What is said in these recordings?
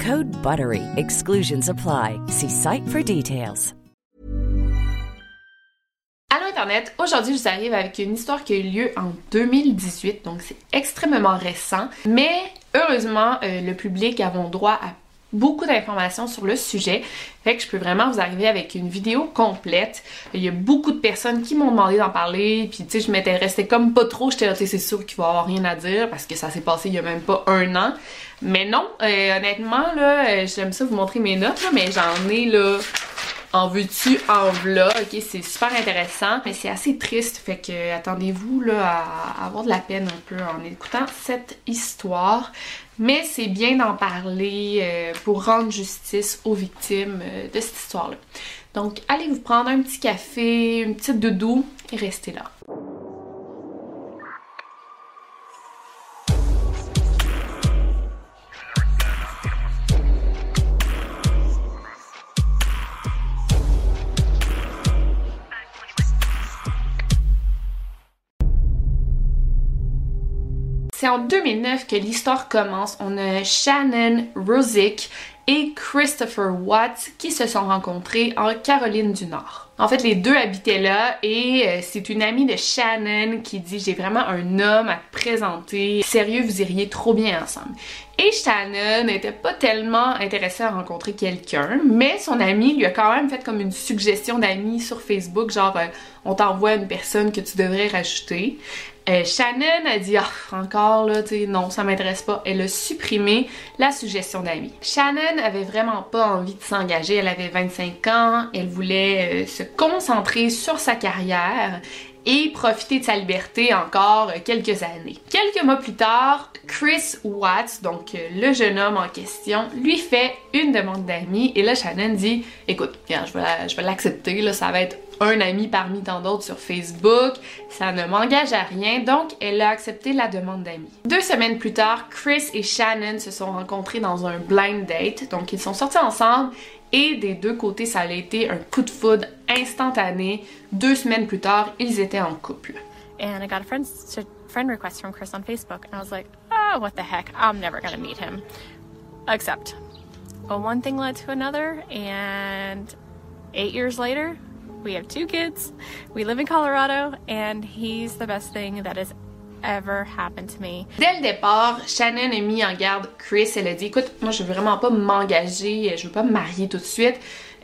Code BUTTERY. Exclusions apply. See site for details. Allô Internet, aujourd'hui je vous arrive avec une histoire qui a eu lieu en 2018, donc c'est extrêmement récent, mais heureusement euh, le public a droit à beaucoup d'informations sur le sujet, fait que je peux vraiment vous arriver avec une vidéo complète. Il y a beaucoup de personnes qui m'ont demandé d'en parler, puis tu sais je restée comme pas trop, j'étais là c'est sûr qu'il va avoir rien à dire parce que ça s'est passé il y a même pas un an, mais non, euh, honnêtement là, euh, j'aime ça vous montrer mes notes là, mais j'en ai là en veux-tu, en v'là, ok, c'est super intéressant, mais c'est assez triste, fait que attendez-vous à avoir de la peine un peu en écoutant cette histoire, mais c'est bien d'en parler euh, pour rendre justice aux victimes euh, de cette histoire-là. Donc allez vous prendre un petit café, une petite doudou et restez là. C'est en 2009 que l'histoire commence. On a Shannon Rosick et Christopher Watts qui se sont rencontrés en Caroline du Nord. En fait, les deux habitaient là et euh, c'est une amie de Shannon qui dit j'ai vraiment un homme à te présenter. Sérieux, vous iriez trop bien ensemble. Et Shannon n'était pas tellement intéressée à rencontrer quelqu'un, mais son ami lui a quand même fait comme une suggestion d'amis sur Facebook, genre euh, on t'envoie une personne que tu devrais rajouter. Euh, Shannon a dit ah, encore là, tu non, ça m'intéresse pas. Elle a supprimé la suggestion d'amis. Shannon avait vraiment pas envie de s'engager. Elle avait 25 ans. Elle voulait euh, se concentrer sur sa carrière et profiter de sa liberté encore quelques années. Quelques mois plus tard, Chris Watts, donc euh, le jeune homme en question, lui fait une demande d'amis et là Shannon dit écoute, je vais l'accepter, là ça va être un ami parmi tant d'autres sur Facebook, ça ne m'engage à rien, donc elle a accepté la demande d'amis. Deux semaines plus tard, Chris et Shannon se sont rencontrés dans un blind date, donc ils sont sortis ensemble et des deux côtés, ça a été un coup de foudre instantané. Deux semaines plus tard, ils étaient en couple. And I got a friend, friend request from Chris on Facebook, and I was like, oh, what the heck, I'm never gonna meet him. Except, well, one thing led to another, and eight years later, we have two kids, we live in Colorado, and he's the best thing that has ever happened to me. Dès le départ, Shannon a mis en garde Chris. Elle a dit écoute, moi je veux vraiment pas m'engager, je veux pas me marier tout de suite.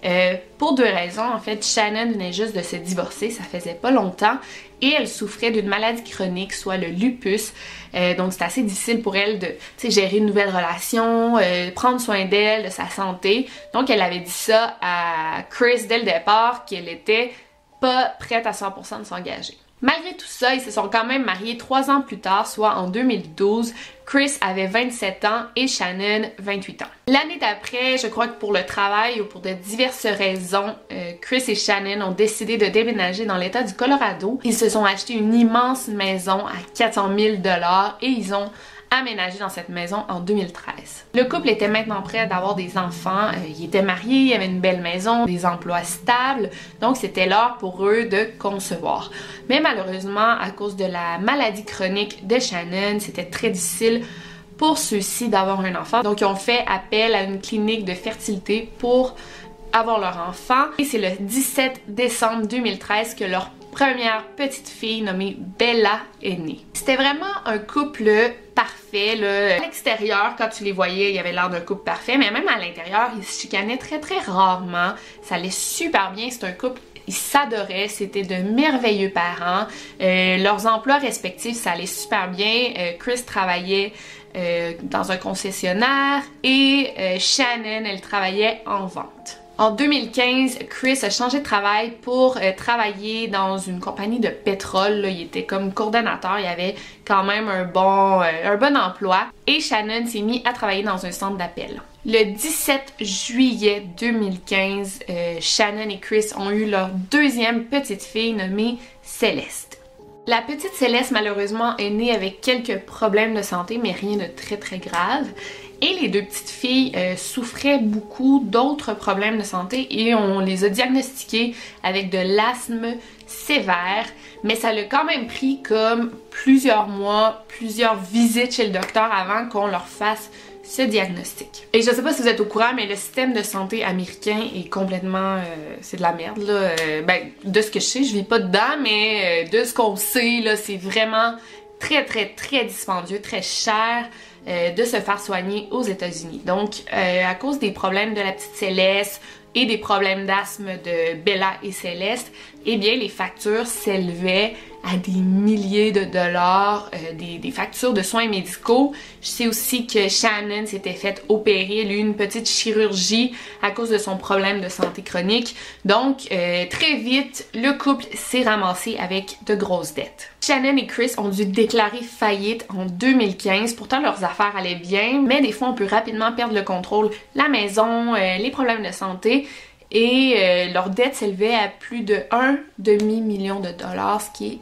Euh, pour deux raisons. En fait, Shannon venait juste de se divorcer, ça faisait pas longtemps, et elle souffrait d'une maladie chronique, soit le lupus. Euh, donc, c'est assez difficile pour elle de gérer une nouvelle relation, euh, prendre soin d'elle, de sa santé. Donc, elle avait dit ça à Chris dès le départ, qu'elle était pas prête à 100% de s'engager. Malgré tout ça, ils se sont quand même mariés trois ans plus tard, soit en 2012. Chris avait 27 ans et Shannon 28 ans. L'année d'après, je crois que pour le travail ou pour de diverses raisons, euh, Chris et Shannon ont décidé de déménager dans l'état du Colorado. Ils se sont achetés une immense maison à 400 000 dollars et ils ont aménagé dans cette maison en 2013. Le couple était maintenant prêt d'avoir des enfants, euh, ils étaient mariés, ils avaient une belle maison, des emplois stables, donc c'était l'heure pour eux de concevoir. Mais malheureusement, à cause de la maladie chronique de Shannon, c'était très difficile pour ceux-ci d'avoir un enfant. Donc ils ont fait appel à une clinique de fertilité pour avoir leur enfant. Et c'est le 17 décembre 2013 que leur première petite fille nommée Bella est née. C'était vraiment un couple parfait. À l'extérieur, quand tu les voyais, il y avait l'air d'un couple parfait, mais même à l'intérieur, ils se chicanaient très très rarement. Ça allait super bien. C'est un couple ils s'adoraient, c'était de merveilleux parents. Euh, leurs emplois respectifs, ça allait super bien. Euh, Chris travaillait euh, dans un concessionnaire et Shannon, elle travaillait en vente. En 2015, Chris a changé de travail pour travailler dans une compagnie de pétrole. Il était comme coordonnateur, il avait quand même un bon, un bon emploi. Et Shannon s'est mis à travailler dans un centre d'appel. Le 17 juillet 2015, euh, Shannon et Chris ont eu leur deuxième petite fille nommée Céleste. La petite Céleste, malheureusement, est née avec quelques problèmes de santé, mais rien de très très grave. Et les deux petites filles euh, souffraient beaucoup d'autres problèmes de santé et on les a diagnostiquées avec de l'asthme sévère, mais ça l'a quand même pris comme plusieurs mois, plusieurs visites chez le docteur avant qu'on leur fasse ce diagnostic. Et je sais pas si vous êtes au courant, mais le système de santé américain est complètement... Euh, c'est de la merde, là. Euh, ben, de ce que je sais, je vis pas dedans, mais de ce qu'on sait, là, c'est vraiment très, très, très dispendieux, très cher de se faire soigner aux États-Unis. Donc, à cause des problèmes de la petite Céleste, et des problèmes d'asthme de Bella et Céleste, eh bien les factures s'élevaient à des milliers de dollars, euh, des, factures de soins médicaux. Je sais aussi que Shannon s'était fait opérer, elle a eu une petite chirurgie à cause de son problème de santé chronique. Donc euh, très vite, le couple s'est ramassé avec de grosses dettes. Shannon et Chris ont dû déclarer faillite en 2015. Pourtant, leurs affaires allaient bien, mais des fois, on peut rapidement perdre le contrôle. La maison, euh, les problèmes de santé et euh, leur dette s'élevait à plus de 1 demi-million de dollars, ce qui est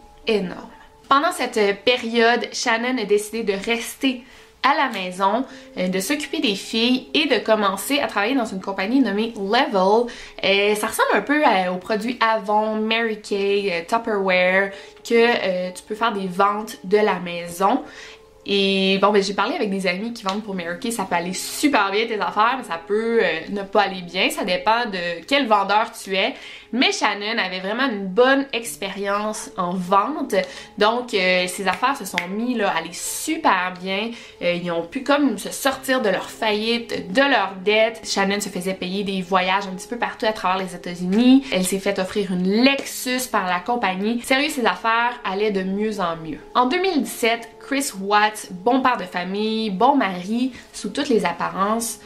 Pendant cette période, Shannon a décidé de rester à la maison, euh, de s'occuper des filles et de commencer à travailler dans une compagnie nommée Level. Euh, ça ressemble un peu aux produits Avon, Mary Kay, Tupperware, que tu peux faire des ventes de la maison. Et bon, ben j'ai parlé avec des amis qui vendent pour Mary ça peut aller super bien tes affaires, mais ça peut euh, ne pas aller bien, ça dépend de quel vendeur tu es. Mais Shannon avait vraiment une bonne expérience en vente, donc euh, ses affaires se sont mis là, à aller super bien. Euh, ils ont pu comme se sortir de leur faillite, de leur dette. Shannon se faisait payer des voyages un petit peu partout à travers les États-Unis. Elle s'est fait offrir une Lexus par la compagnie. Sérieux, ses affaires allaient de mieux en mieux. En 2017, Chris Watts, bon père de famille, bon mari, sous toutes les apparences,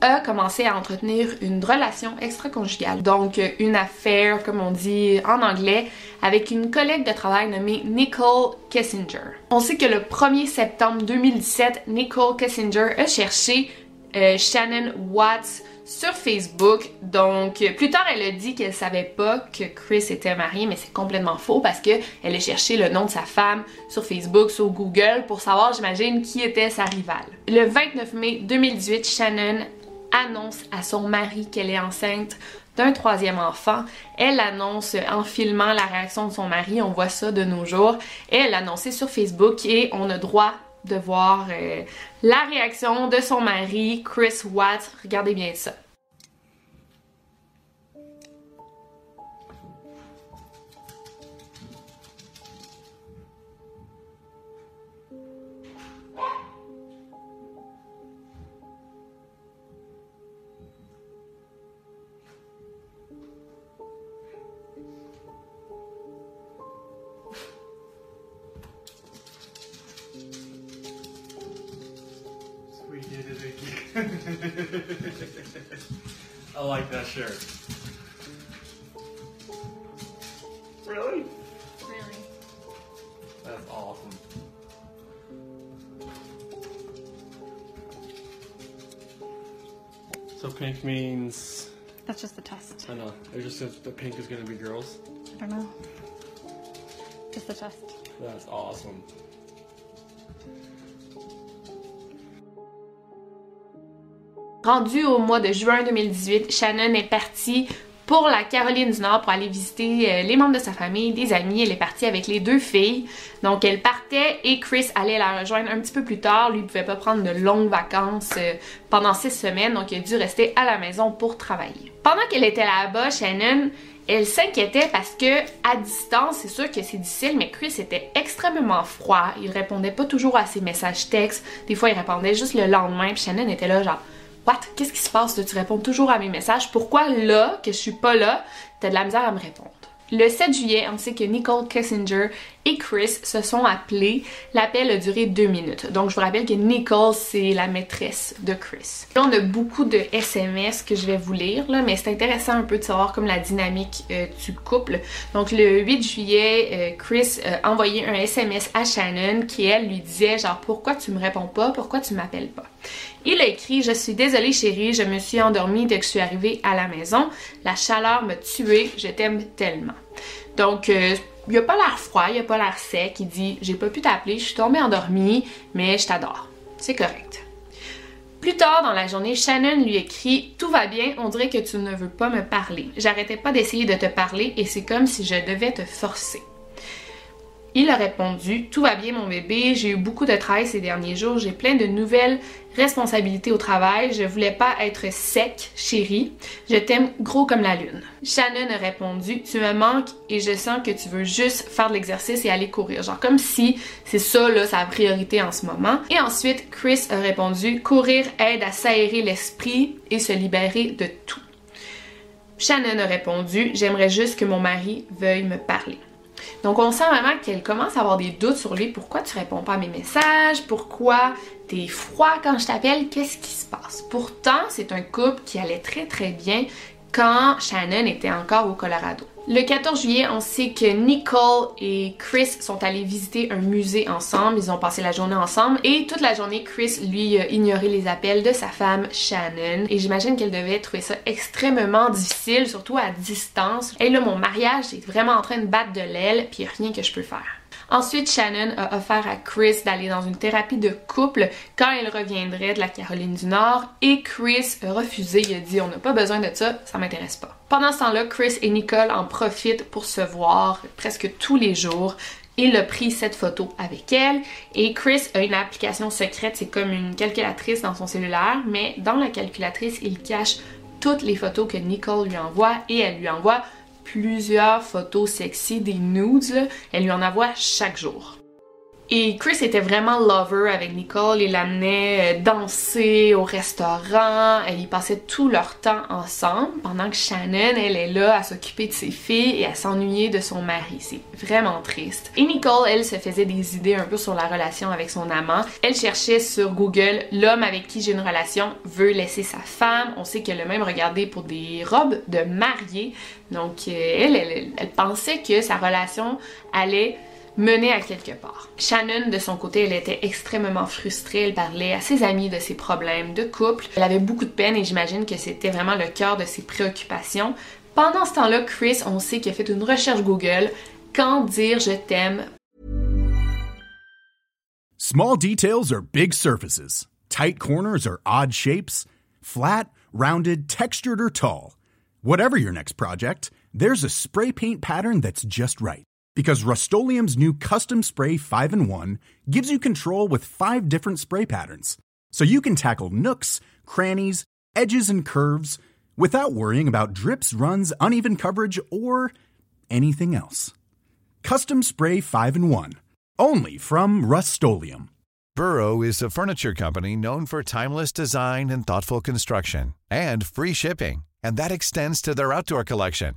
a commencé à entretenir une relation extra-conjugale, donc une affaire, comme on dit en anglais, avec une collègue de travail nommée Nicole Kessinger. On sait que le 1er septembre 2017, Nicole Kessinger a cherché euh, Shannon Watts sur Facebook. Donc, plus tard, elle a dit qu'elle savait pas que Chris était marié, mais c'est complètement faux parce que elle a cherché le nom de sa femme sur Facebook, sur Google pour savoir, j'imagine, qui était sa rivale. Le 29 mai 2018, Shannon annonce à son mari qu'elle est enceinte d'un troisième enfant. Elle annonce en filmant la réaction de son mari, on voit ça de nos jours. Elle l'a annoncé sur Facebook et on a droit de voir euh, la réaction de son mari, Chris Watts. Regardez bien ça. Shirt. Really? Really. That's awesome. So pink means. That's just the test. I know. It just says the pink is going to be girls. I don't know. Just the test. That's awesome. Rendu au mois de juin 2018, Shannon est partie pour la Caroline du Nord pour aller visiter euh, les membres de sa famille, des amis. Elle est partie avec les deux filles. Donc elle partait et Chris allait la rejoindre un petit peu plus tard. Lui, il pouvait pas prendre de longues vacances euh, pendant six semaines, donc il a dû rester à la maison pour travailler. Pendant qu'elle était là-bas, Shannon Elle s'inquiétait parce que à distance, c'est sûr que c'est difficile, mais Chris était extrêmement froid. Il répondait pas toujours à ses messages textes. Des fois, il répondait juste le lendemain. Puis Shannon était là, genre, What? Qu'est-ce qui se passe? Tu réponds toujours à mes messages? Pourquoi là, que je suis pas là, t'as de la misère à me répondre? Le 7 juillet, on sait que Nicole Kessinger et Chris se sont appelés. L'appel a duré deux minutes. Donc, je vous rappelle que Nicole, c'est la maîtresse de Chris. On a beaucoup de SMS que je vais vous lire, mais c'est intéressant un peu de savoir comme la dynamique euh, du couple. Donc, le 8 juillet, euh, Chris a envoyé un SMS à Shannon qui, elle, lui disait genre, pourquoi tu me réponds pas? Pourquoi tu m'appelles pas? Il a écrit Je suis désolée chérie, je me suis endormie dès que je suis arrivée à la maison. La chaleur m'a tuée, je t'aime tellement. Donc, euh, il a pas l'air froid, il a pas l'air sec. Il dit J'ai pas pu t'appeler, je suis tombée endormie, mais je t'adore. C'est correct. Plus tard dans la journée, Shannon lui écrit Tout va bien, on dirait que tu ne veux pas me parler. J'arrêtais pas d'essayer de te parler et c'est comme si je devais te forcer. Il a répondu Tout va bien, mon bébé. J'ai eu beaucoup de travail ces derniers jours. J'ai plein de nouvelles responsabilités au travail. Je voulais pas être sec, chérie. Je t'aime gros comme la lune. Shannon a répondu Tu me manques et je sens que tu veux juste faire de l'exercice et aller courir. Genre comme si c'est ça, sa priorité en ce moment. Et ensuite, Chris a répondu Courir aide à s'aérer l'esprit et se libérer de tout. Shannon a répondu J'aimerais juste que mon mari veuille me parler. Donc on sent vraiment qu'elle commence à avoir des doutes sur lui. Pourquoi tu réponds pas à mes messages? Pourquoi t'es froid quand je t'appelle? Qu'est-ce qui se passe? Pourtant, c'est un couple qui allait très très bien quand Shannon était encore au Colorado. Le 14 juillet, on sait que Nicole et Chris sont allés visiter un musée ensemble. Ils ont passé la journée ensemble et toute la journée, Chris lui a ignoré les appels de sa femme Shannon. Et j'imagine qu'elle devait trouver ça extrêmement difficile, surtout à distance. Et là, mon mariage est vraiment en train de battre de l'aile, puis rien que je peux faire. Ensuite, Shannon a offert à Chris d'aller dans une thérapie de couple quand elle reviendrait de la Caroline du Nord et Chris a refusé. Il a dit on n'a pas besoin de ça, ça m'intéresse pas. Pendant ce temps-là, Chris et Nicole en profitent pour se voir presque tous les jours. Il a pris cette photo avec elle et Chris a une application secrète, c'est comme une calculatrice dans son cellulaire, mais dans la calculatrice, il cache toutes les photos que Nicole lui envoie et elle lui envoie plusieurs photos sexy, des nudes, elle lui en envoie chaque jour. Et Chris était vraiment lover avec Nicole, il l'amenait euh, danser au restaurant, et ils passaient tout leur temps ensemble, pendant que Shannon, elle est là à s'occuper de ses filles et à s'ennuyer de son mari. C'est vraiment triste. Et Nicole, elle, se faisait des idées un peu sur la relation avec son amant. Elle cherchait sur Google l'homme avec qui j'ai une relation veut laisser sa femme. On sait qu'elle a même regardé pour des robes de mariée. Donc, euh, elle, elle pensait que sa relation allait mener à quelque part. Shannon, de son côté, elle était extrêmement frustrée. Elle parlait à ses amis de ses problèmes de couple. Elle avait beaucoup de peine et j'imagine que c'était vraiment le cœur de ses préoccupations. Pendant ce temps-là, Chris, on sait qu'il a fait une recherche Google. Quand dire je t'aime? Small details are big surfaces. Tight corners are odd shapes. Flat, rounded, textured, or tall. Whatever your next project, there's a spray paint pattern that's just right. Because Rust new Custom Spray 5 and 1 gives you control with five different spray patterns. So you can tackle nooks, crannies, edges, and curves without worrying about drips, runs, uneven coverage, or anything else. Custom Spray 5 and 1. Only from Rust Burrow is a furniture company known for timeless design and thoughtful construction and free shipping. And that extends to their outdoor collection.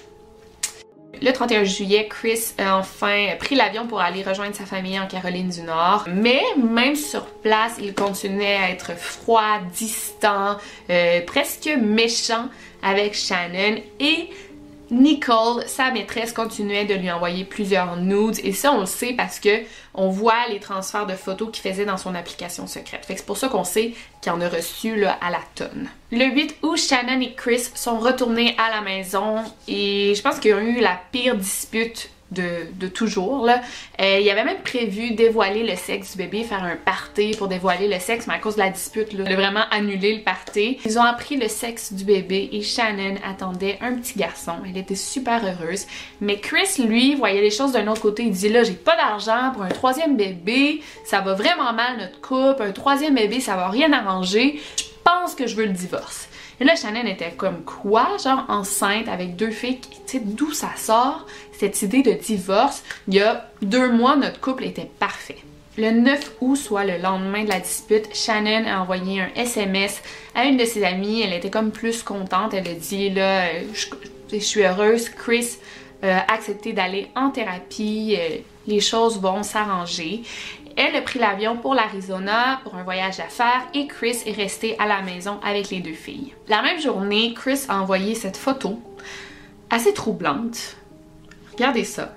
Le 31 juillet, Chris a enfin pris l'avion pour aller rejoindre sa famille en Caroline du Nord. Mais même sur place, il continuait à être froid, distant, euh, presque méchant avec Shannon et Nicole, sa maîtresse, continuait de lui envoyer plusieurs nudes et ça on le sait parce que on voit les transferts de photos qu'il faisait dans son application secrète. Fait que c'est pour ça qu'on sait qu'il en a reçu à la tonne. Le 8 août, Shannon et Chris sont retournés à la maison et je pense qu'ils ont eu la pire dispute de, toujours. Là. Euh, il avait même prévu dévoiler le sexe du bébé, faire un party pour dévoiler le sexe, mais à cause de la dispute, là, il a vraiment annulé le party. Ils ont appris le sexe du bébé et Shannon attendait un petit garçon. Elle était super heureuse. Mais Chris, lui, voyait les choses d'un autre côté. Il dit là, j'ai pas d'argent pour un troisième bébé, ça va vraiment mal notre couple, un troisième bébé, ça va rien arranger. Pense que je veux le divorce. Et là, Shannon était comme quoi, genre enceinte avec deux filles, tu sais, d'où ça sort, cette idée de divorce? Il y a deux mois, notre couple était parfait. Le 9 août, soit le lendemain de la dispute, Shannon a envoyé un SMS à une de ses amies. Elle était comme plus contente. Elle a dit là, euh, je, suis heureuse. Chris a accepté d'aller en thérapie. Euh, les choses vont s'arranger. Elle a pris l'avion pour l'Arizona pour un voyage d'affaires et Chris est resté à la maison avec les deux filles. La même journée, Chris a envoyé cette photo assez troublante. Regardez ça.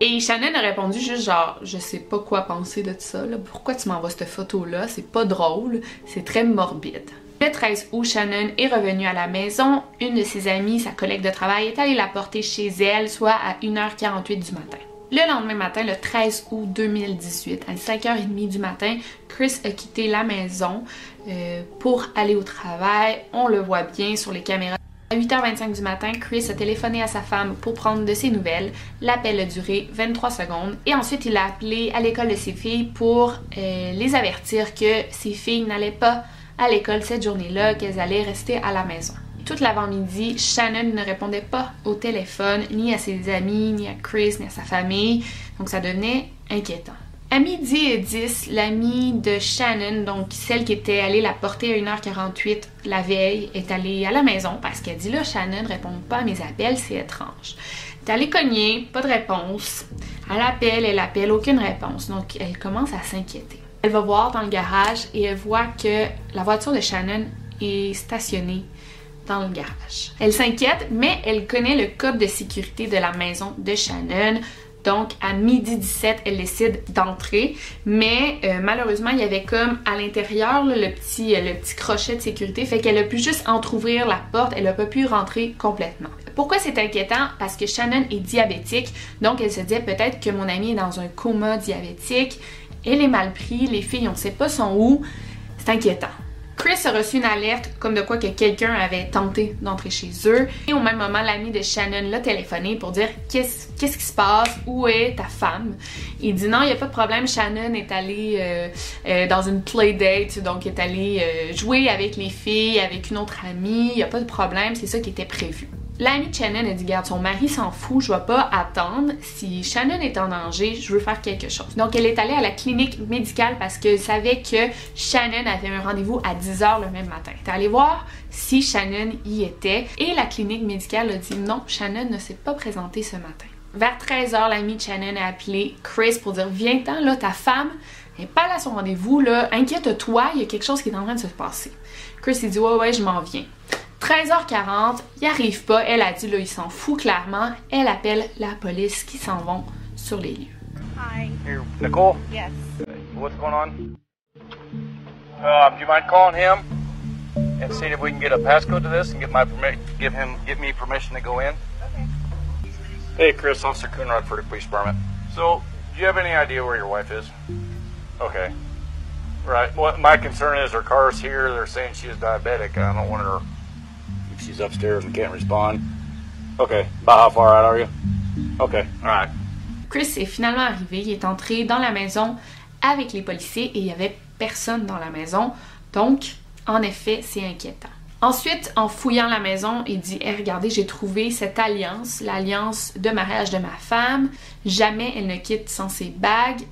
Et Shannon a répondu juste genre, je sais pas quoi penser de ça, pourquoi tu m'envoies cette photo-là, c'est pas drôle, c'est très morbide. Le 13 août, Shannon est revenue à la maison. Une de ses amies, sa collègue de travail, est allée la porter chez elle, soit à 1h48 du matin. Le lendemain matin, le 13 août 2018, à 5h30 du matin, Chris a quitté la maison euh, pour aller au travail. On le voit bien sur les caméras. À 8h25 du matin, Chris a téléphoné à sa femme pour prendre de ses nouvelles. L'appel a duré 23 secondes et ensuite il a appelé à l'école de ses filles pour euh, les avertir que ses filles n'allaient pas à l'école cette journée-là, qu'elles allaient rester à la maison. Toute l'avant-midi, Shannon ne répondait pas au téléphone, ni à ses amis, ni à Chris, ni à sa famille, donc ça devenait inquiétant. À midi et 10, l'amie de Shannon, donc celle qui était allée la porter à 1h48 la veille, est allée à la maison parce qu'elle dit là, Shannon ne répond pas à mes appels, c'est étrange. Elle est allée cogner, pas de réponse. Elle appelle, elle appelle, aucune réponse. Donc elle commence à s'inquiéter. Elle va voir dans le garage et elle voit que la voiture de Shannon est stationnée dans le garage. Elle s'inquiète, mais elle connaît le code de sécurité de la maison de Shannon. Donc, à midi 17, elle décide d'entrer, mais euh, malheureusement, il y avait comme à l'intérieur là, le, petit, euh, le petit crochet de sécurité, fait qu'elle a pu juste entrouvrir la porte, elle n'a pas pu rentrer complètement. Pourquoi c'est inquiétant? Parce que Shannon est diabétique, donc elle se dit peut-être que mon amie est dans un coma diabétique, elle est mal prise, les filles on ne sait pas sont où, c'est inquiétant. Chris a reçu une alerte comme de quoi que quelqu'un avait tenté d'entrer chez eux. Et au même moment, l'ami de Shannon l'a téléphoné pour dire qu'est-ce qui se passe, où est ta femme? Il dit non, il n'y a pas de problème. Shannon est allée euh, euh, dans une playdate, donc est allée euh, jouer avec les filles, avec une autre amie. Il n'y a pas de problème, c'est ça qui était prévu. L'ami de Shannon a dit Garde, son mari s'en fout, je vais pas attendre. Si Shannon est en danger, je veux faire quelque chose. Donc, elle est allée à la clinique médicale parce qu'elle savait que Shannon avait un rendez-vous à 10h le même matin. Elle est allée voir si Shannon y était et la clinique médicale a dit non, Shannon ne s'est pas présentée ce matin. Vers 13h, l'ami Shannon a appelé Chris pour dire Viens-t'en, là, ta femme n'est pas là à son rendez-vous, là, inquiète-toi, il y a quelque chose qui est en train de se passer. Chris, il dit Ouais, ouais, je m'en viens. 13h40, il arrive pas. Elle a dit là, il s'en fout clairement. Elle appelle la police qui s'en vont sur les lieux. Hi. Here, Nicole? Yes. What's going on? Uh, do you mind calling him and seeing if we can get a passcode to this and get my permi- give him give me permission to go in? Hey, Chris, Officer Coonrod for the police department. So, do you have any idea where your wife is? Okay. Right. What my concern is her car's here. They're saying she is diabetic. I don't want her she's upstairs and can't respond. Okay. About how far out are you? Okay. All right. Chris est finalement arrivé. Il est entré dans la maison avec les policiers et il y avait personne dans la maison. Donc, en effet, c'est inquiétant. Ensuite, en fouillant la maison, il dit hey, regardez, j'ai trouvé cette alliance, l'alliance de mariage de ma femme. Jamais elle ne quitte sans ses bagues.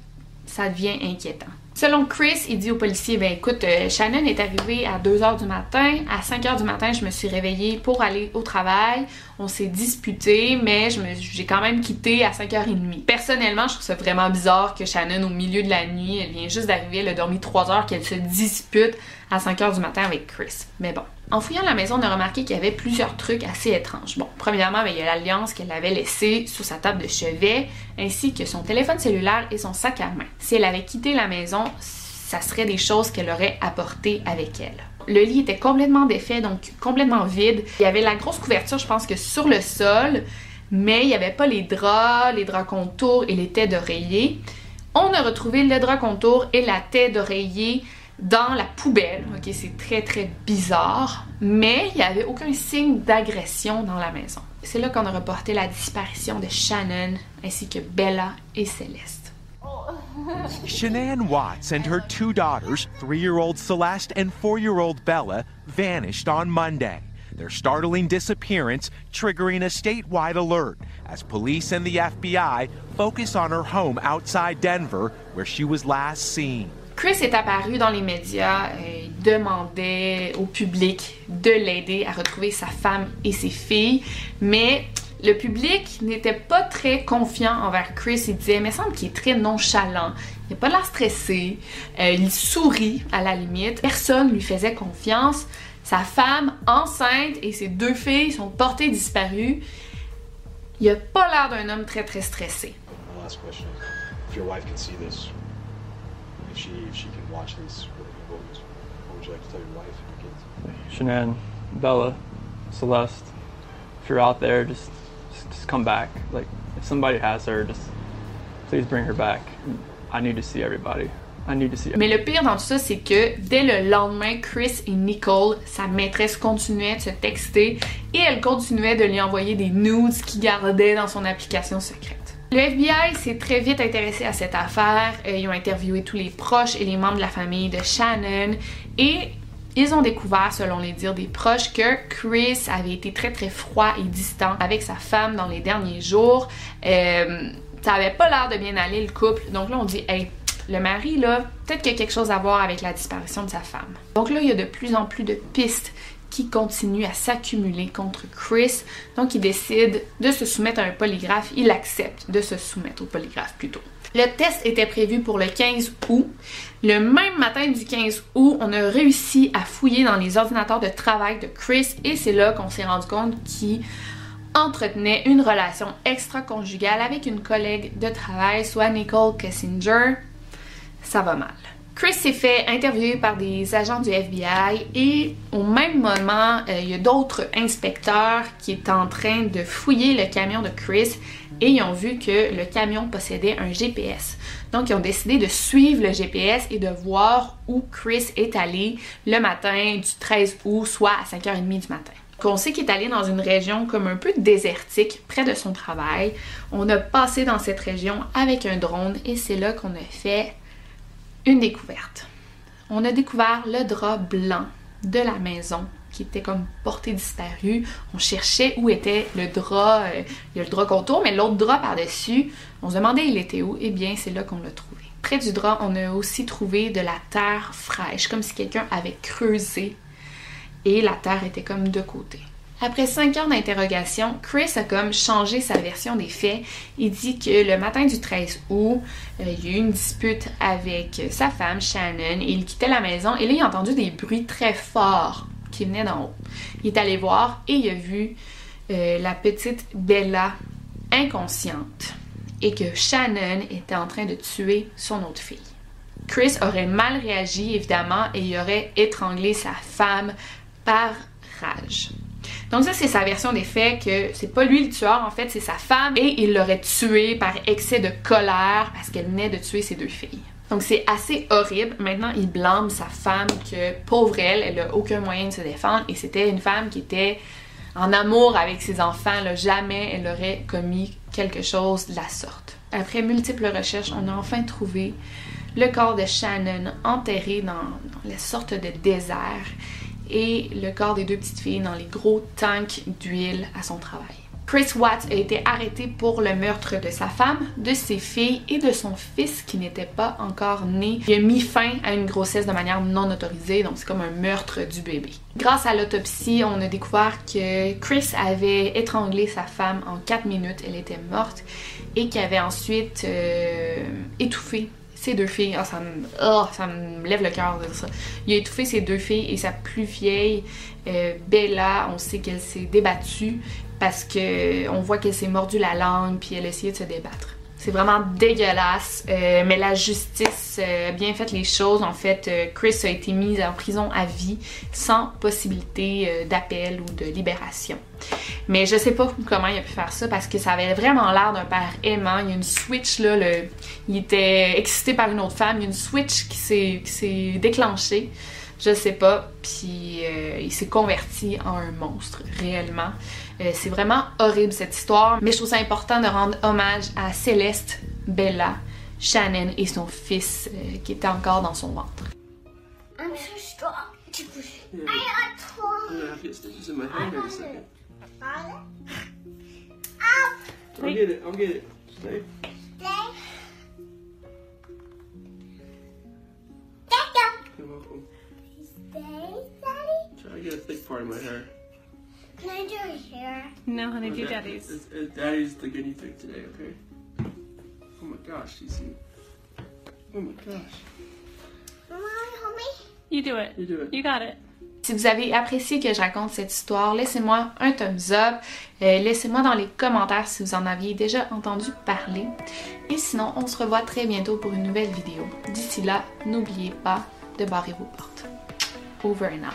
Ça devient inquiétant. Selon Chris, il dit au policier ben écoute, euh, Shannon est arrivée à 2h du matin, à 5h du matin, je me suis réveillée pour aller au travail. On s'est disputé, mais j'ai quand même quitté à 5h30. Personnellement, je trouve ça vraiment bizarre que Shannon, au milieu de la nuit, elle vient juste d'arriver, elle a dormi 3 heures, qu'elle se dispute à 5h du matin avec Chris. Mais bon. En fouillant la maison, on a remarqué qu'il y avait plusieurs trucs assez étranges. Bon, premièrement, ben, il y a l'alliance qu'elle avait laissée sur sa table de chevet, ainsi que son téléphone cellulaire et son sac à main. Si elle avait quitté la maison, ça serait des choses qu'elle aurait apportées avec elle. Le lit était complètement défait, donc complètement vide. Il y avait la grosse couverture, je pense que sur le sol, mais il n'y avait pas les draps, les draps contours et les têtes d'oreiller. On a retrouvé le drap contour et la tête d'oreiller dans la poubelle. Ok, c'est très très bizarre, mais il n'y avait aucun signe d'agression dans la maison. C'est là qu'on a reporté la disparition de Shannon ainsi que Bella et Céleste. Shanann Watts and her two daughters, three year old Celeste and four year old Bella, vanished on Monday. Their startling disappearance triggering a statewide alert as police and the FBI focus on her home outside Denver, where she was last seen. Chris est apparu dans les médias et demandait au public de l'aider à retrouver sa femme et ses filles, mais le public n'était pas très confiant envers Chris. Il disait, mais il semble qu'il est très nonchalant. Il n'a pas l'air stressé. Euh, il sourit à la limite. Personne lui faisait confiance. Sa femme enceinte et ses deux filles sont portées disparues. Il a pas l'air d'un homme très très stressé. Last question: If your wife can see this, if she if she can watch this, what, what, would, what would you like to tell your wife and your kids? Shanann, Bella, Celeste, if you're out there, just, just just come back. Like if somebody has her, just please bring her back. I need to see everybody. I need to see. Mais le pire dans tout ça, c'est que dès le lendemain, Chris et Nicole, sa maîtresse, continuaient de se texter et elle continuait de lui envoyer des nudes qu'il gardait dans son application secrète. Le FBI s'est très vite intéressé à cette affaire. Euh, Ils ont interviewé tous les proches et les membres de la famille de Shannon et ils ont découvert, selon les dires des proches, que Chris avait été très très froid et distant avec sa femme dans les derniers jours. Euh, ça avait pas l'air de bien aller le couple. Donc là, on dit, hey, le mari, là, peut-être qu'il y a quelque chose à voir avec la disparition de sa femme. Donc là, il y a de plus en plus de pistes qui continuent à s'accumuler contre Chris. Donc il décide de se soumettre à un polygraphe. Il accepte de se soumettre au polygraphe plutôt. Le test était prévu pour le 15 août. Le même matin du 15 août, on a réussi à fouiller dans les ordinateurs de travail de Chris et c'est là qu'on s'est rendu compte qu'il entretenait une relation extra-conjugale avec une collègue de travail, soit Nicole Kessinger. Ça va mal. Chris s'est fait interviewer par des agents du FBI et au même moment, euh, il y a d'autres inspecteurs qui étaient en train de fouiller le camion de Chris et ils ont vu que le camion possédait un GPS. Donc, ils ont décidé de suivre le GPS et de voir où Chris est allé le matin du 13 août, soit à 5h30 du matin. On sait qu'il est allé dans une région comme un peu désertique, près de son travail. On a passé dans cette région avec un drone et c'est là qu'on a fait une découverte. On a découvert le drap blanc de la maison qui était comme porté disparu. On cherchait où était le drap, euh, il y a le drap contour, mais l'autre drap par-dessus, on se demandait il était où? Eh bien, c'est là qu'on l'a trouvé. Près du drap, on a aussi trouvé de la terre fraîche, comme si quelqu'un avait creusé et la terre était comme de côté. Après cinq heures d'interrogation, Chris a comme changé sa version des faits. Il dit que le matin du 13 août, euh, il y a eu une dispute avec sa femme Shannon il quittait la maison et là il a entendu des bruits très forts qui venaient d'en haut. Il est allé voir et il a vu euh, la petite Bella inconsciente et que Shannon était en train de tuer son autre fille. Chris aurait mal réagi évidemment et il aurait étranglé sa femme par rage. Donc ça c'est sa version des faits que c'est pas lui le tueur en fait c'est sa femme et il l'aurait tué par excès de colère parce qu'elle venait de tuer ses deux filles. Donc c'est assez horrible. Maintenant il blâme sa femme que pauvre elle, elle a aucun moyen de se défendre et c'était une femme qui était en amour avec ses enfants. Jamais elle aurait commis quelque chose de la sorte. Après multiples recherches, on a enfin trouvé le corps de Shannon enterré dans, dans la sorte de désert et le corps des deux petites filles dans les gros tanks d'huile à son travail. Chris Watts a été arrêté pour le meurtre de sa femme, de ses filles et de son fils qui n'était pas encore né. Il a mis fin à une grossesse de manière non autorisée, donc c'est comme un meurtre du bébé. Grâce à l'autopsie, on a découvert que Chris avait étranglé sa femme en 4 minutes, elle était morte, et qu'il avait ensuite euh, étouffé ses deux filles. Ah, ça, me, oh, ça me lève le cœur de dire ça. Il a étouffé ses deux filles et sa plus vieille, euh, Bella, on sait qu'elle s'est débattue parce que on voit qu'elle s'est mordu la langue puis elle a essayé de se débattre. C'est vraiment dégueulasse, euh, mais la justice a bien fait les choses. En fait, euh, Chris a été mis en prison à vie sans possibilité euh, d'appel ou de libération. Mais je sais pas comment il a pu faire ça parce que ça avait vraiment l'air d'un père aimant. Il y a une switch là, le... il était excité par une autre femme, il y a une switch qui s'est déclenchée je sais pas, puis il s'est converti en un monstre réellement. Euh, c'est vraiment horrible cette histoire, mais je trouve ça important de rendre hommage à Céleste, Bella, Shannon et son fils euh, qui était encore dans son ventre. I'm so strong. Yeah. I got torn. I'm gonna have to get stitches in my hand in a second. I'll get it. I'll get it. Stay. Stay. You're welcome. Stay, Daddy. Try to get a thick part of my hair. Can I do your hair? No, honey, do daddy's. It's, it's, daddy's the guinea pig today, okay? Oh my gosh, you see. Oh my gosh. Mama, help me? You do it. You do it. You got it. Si vous avez apprécié que je raconte cette histoire, laissez-moi un thumbs up. Euh, laissez-moi dans les commentaires si vous en aviez déjà entendu parler. Et sinon, on se revoit très bientôt pour une nouvelle vidéo. D'ici là, n'oubliez pas de barrer vos portes. Over and out.